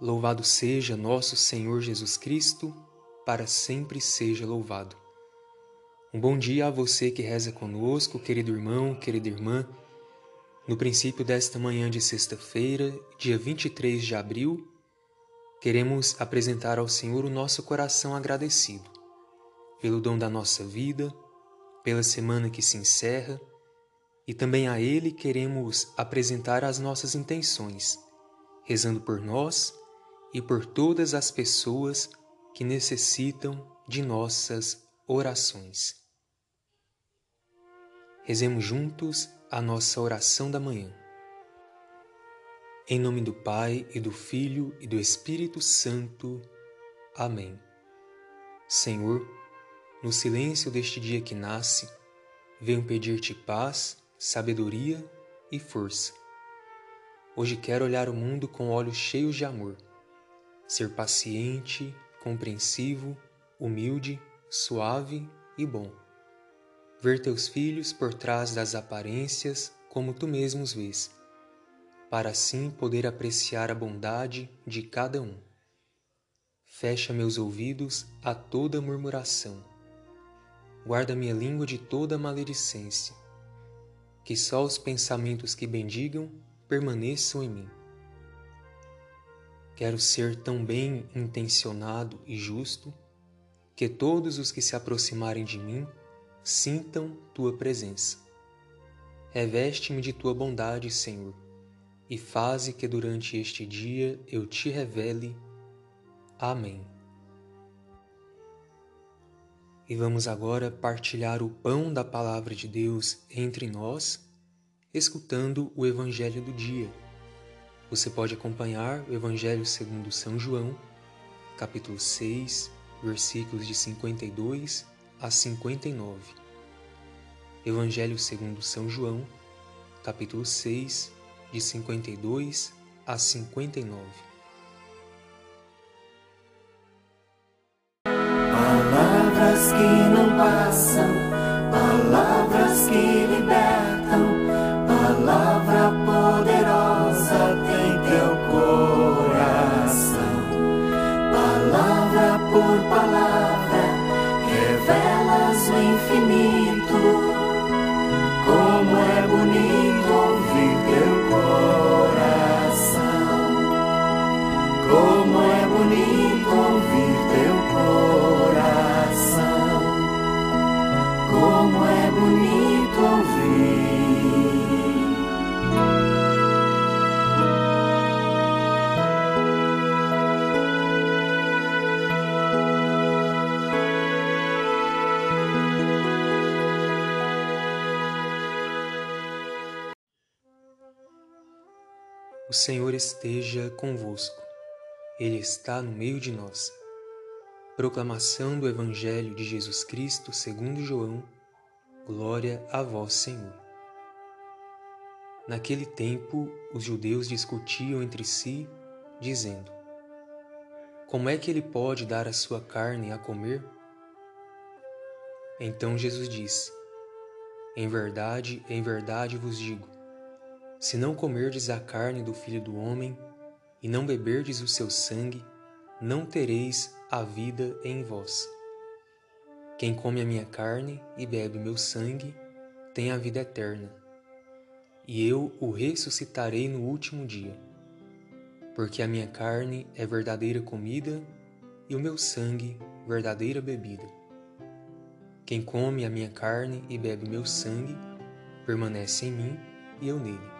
Louvado seja nosso Senhor Jesus Cristo, para sempre seja louvado. Um bom dia a você que reza conosco, querido irmão, querida irmã. No princípio desta manhã de sexta-feira, dia 23 de abril, queremos apresentar ao Senhor o nosso coração agradecido pelo dom da nossa vida, pela semana que se encerra, e também a Ele queremos apresentar as nossas intenções, rezando por nós e por todas as pessoas que necessitam de nossas orações. Rezemos juntos a nossa oração da manhã. Em nome do Pai e do Filho e do Espírito Santo. Amém. Senhor, no silêncio deste dia que nasce, venho pedir-te paz, sabedoria e força. Hoje quero olhar o mundo com olhos cheios de amor ser paciente, compreensivo, humilde, suave e bom. Ver teus filhos por trás das aparências como tu mesmo os vês, para assim poder apreciar a bondade de cada um. Fecha meus ouvidos a toda murmuração. Guarda minha língua de toda maledicência. Que só os pensamentos que bendigam permaneçam em mim Quero ser tão bem intencionado e justo que todos os que se aproximarem de mim sintam tua presença. Reveste-me de tua bondade, Senhor, e faze que durante este dia eu te revele. Amém. E vamos agora partilhar o pão da palavra de Deus entre nós, escutando o Evangelho do dia você pode acompanhar o Evangelho segundo São João, capítulo 6, versículos de 52 a 59. Evangelho segundo São João, capítulo 6, de 52 a 59. Palavras que não passam, palavras que infinito. O Senhor esteja convosco, Ele está no meio de nós. Proclamação do Evangelho de Jesus Cristo segundo João, glória a vós, Senhor. Naquele tempo, os judeus discutiam entre si, dizendo: Como é que ele pode dar a sua carne a comer? Então Jesus disse: Em verdade, em verdade vos digo, se não comerdes a carne do Filho do Homem e não beberdes o seu sangue, não tereis a vida em vós. Quem come a minha carne e bebe meu sangue tem a vida eterna, e eu o ressuscitarei no último dia. Porque a minha carne é verdadeira comida e o meu sangue verdadeira bebida. Quem come a minha carne e bebe meu sangue permanece em mim e eu nele.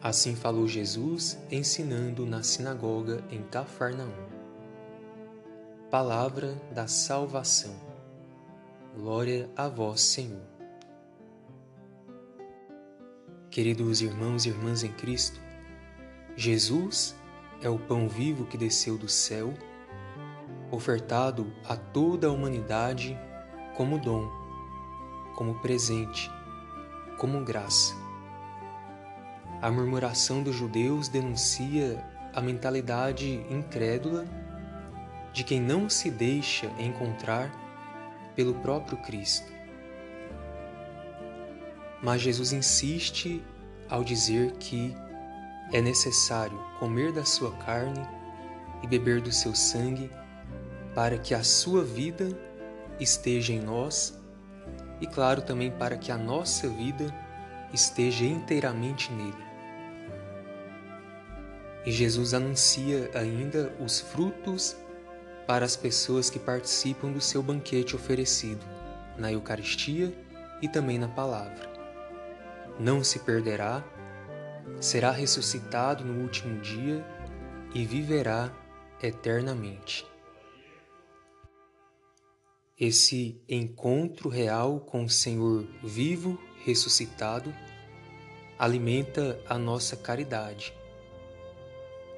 Assim falou Jesus, ensinando na sinagoga em Cafarnaum. Palavra da salvação. Glória a vós, Senhor. Queridos irmãos e irmãs em Cristo, Jesus é o pão vivo que desceu do céu ofertado a toda a humanidade como dom, como presente, como graça. A murmuração dos judeus denuncia a mentalidade incrédula de quem não se deixa encontrar pelo próprio Cristo. Mas Jesus insiste ao dizer que é necessário comer da sua carne e beber do seu sangue para que a sua vida esteja em nós e, claro, também para que a nossa vida esteja inteiramente nele. E Jesus anuncia ainda os frutos para as pessoas que participam do seu banquete oferecido na Eucaristia e também na palavra. Não se perderá, será ressuscitado no último dia e viverá eternamente. Esse encontro real com o Senhor vivo, ressuscitado, alimenta a nossa caridade.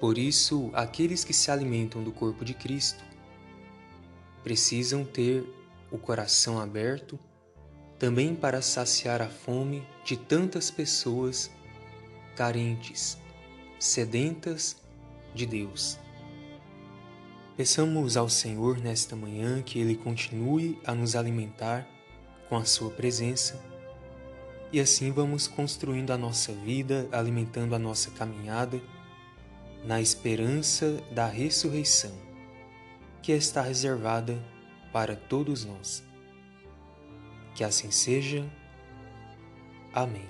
Por isso, aqueles que se alimentam do corpo de Cristo precisam ter o coração aberto também para saciar a fome de tantas pessoas carentes, sedentas de Deus. Peçamos ao Senhor nesta manhã que Ele continue a nos alimentar com a Sua presença e assim vamos construindo a nossa vida, alimentando a nossa caminhada na esperança da ressurreição, que está reservada para todos nós. Que assim seja. Amém.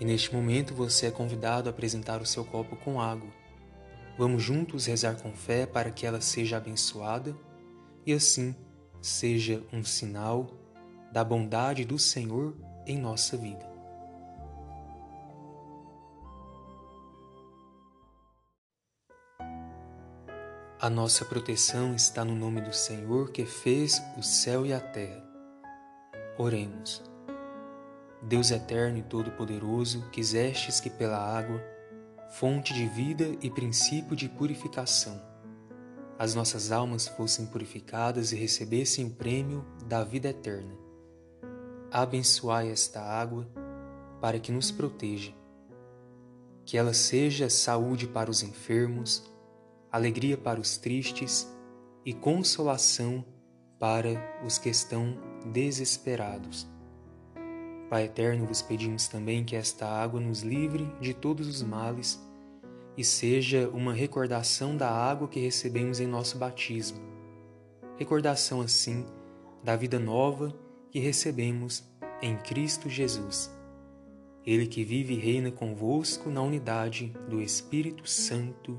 E neste momento você é convidado a apresentar o seu copo com água. Vamos juntos rezar com fé para que ela seja abençoada e assim seja um sinal da bondade do Senhor em nossa vida. A nossa proteção está no nome do Senhor que fez o céu e a terra. Oremos. Deus eterno e todo-poderoso, quisestes que pela água, fonte de vida e princípio de purificação, as nossas almas fossem purificadas e recebessem o prêmio da vida eterna. Abençoai esta água para que nos proteja, que ela seja saúde para os enfermos, alegria para os tristes e consolação para os que estão desesperados. Pai eterno, vos pedimos também que esta água nos livre de todos os males e seja uma recordação da água que recebemos em nosso batismo. Recordação, assim, da vida nova que recebemos em Cristo Jesus. Ele que vive e reina convosco na unidade do Espírito Santo.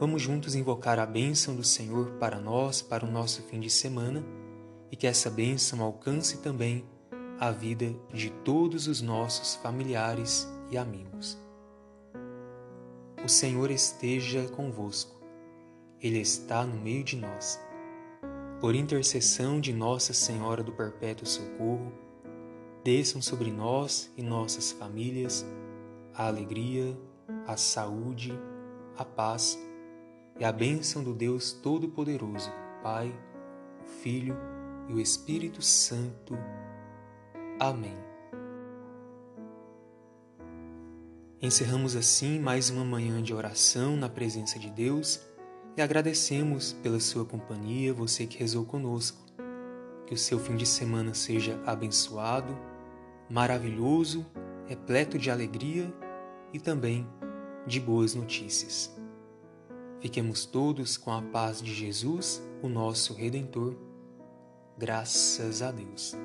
Vamos juntos invocar a bênção do Senhor para nós, para o nosso fim de semana, e que essa bênção alcance também a vida de todos os nossos familiares e amigos. O Senhor esteja convosco, Ele está no meio de nós. Por intercessão de Nossa Senhora do Perpétuo Socorro, desçam sobre nós e nossas famílias a alegria, a saúde, a paz e a bênção do Deus Todo-Poderoso, Pai, Filho e o Espírito Santo. Amém. Encerramos assim mais uma manhã de oração na presença de Deus, e agradecemos pela sua companhia, você que rezou conosco. Que o seu fim de semana seja abençoado, maravilhoso, repleto de alegria e também de boas notícias. Fiquemos todos com a paz de Jesus, o nosso Redentor. Graças a Deus.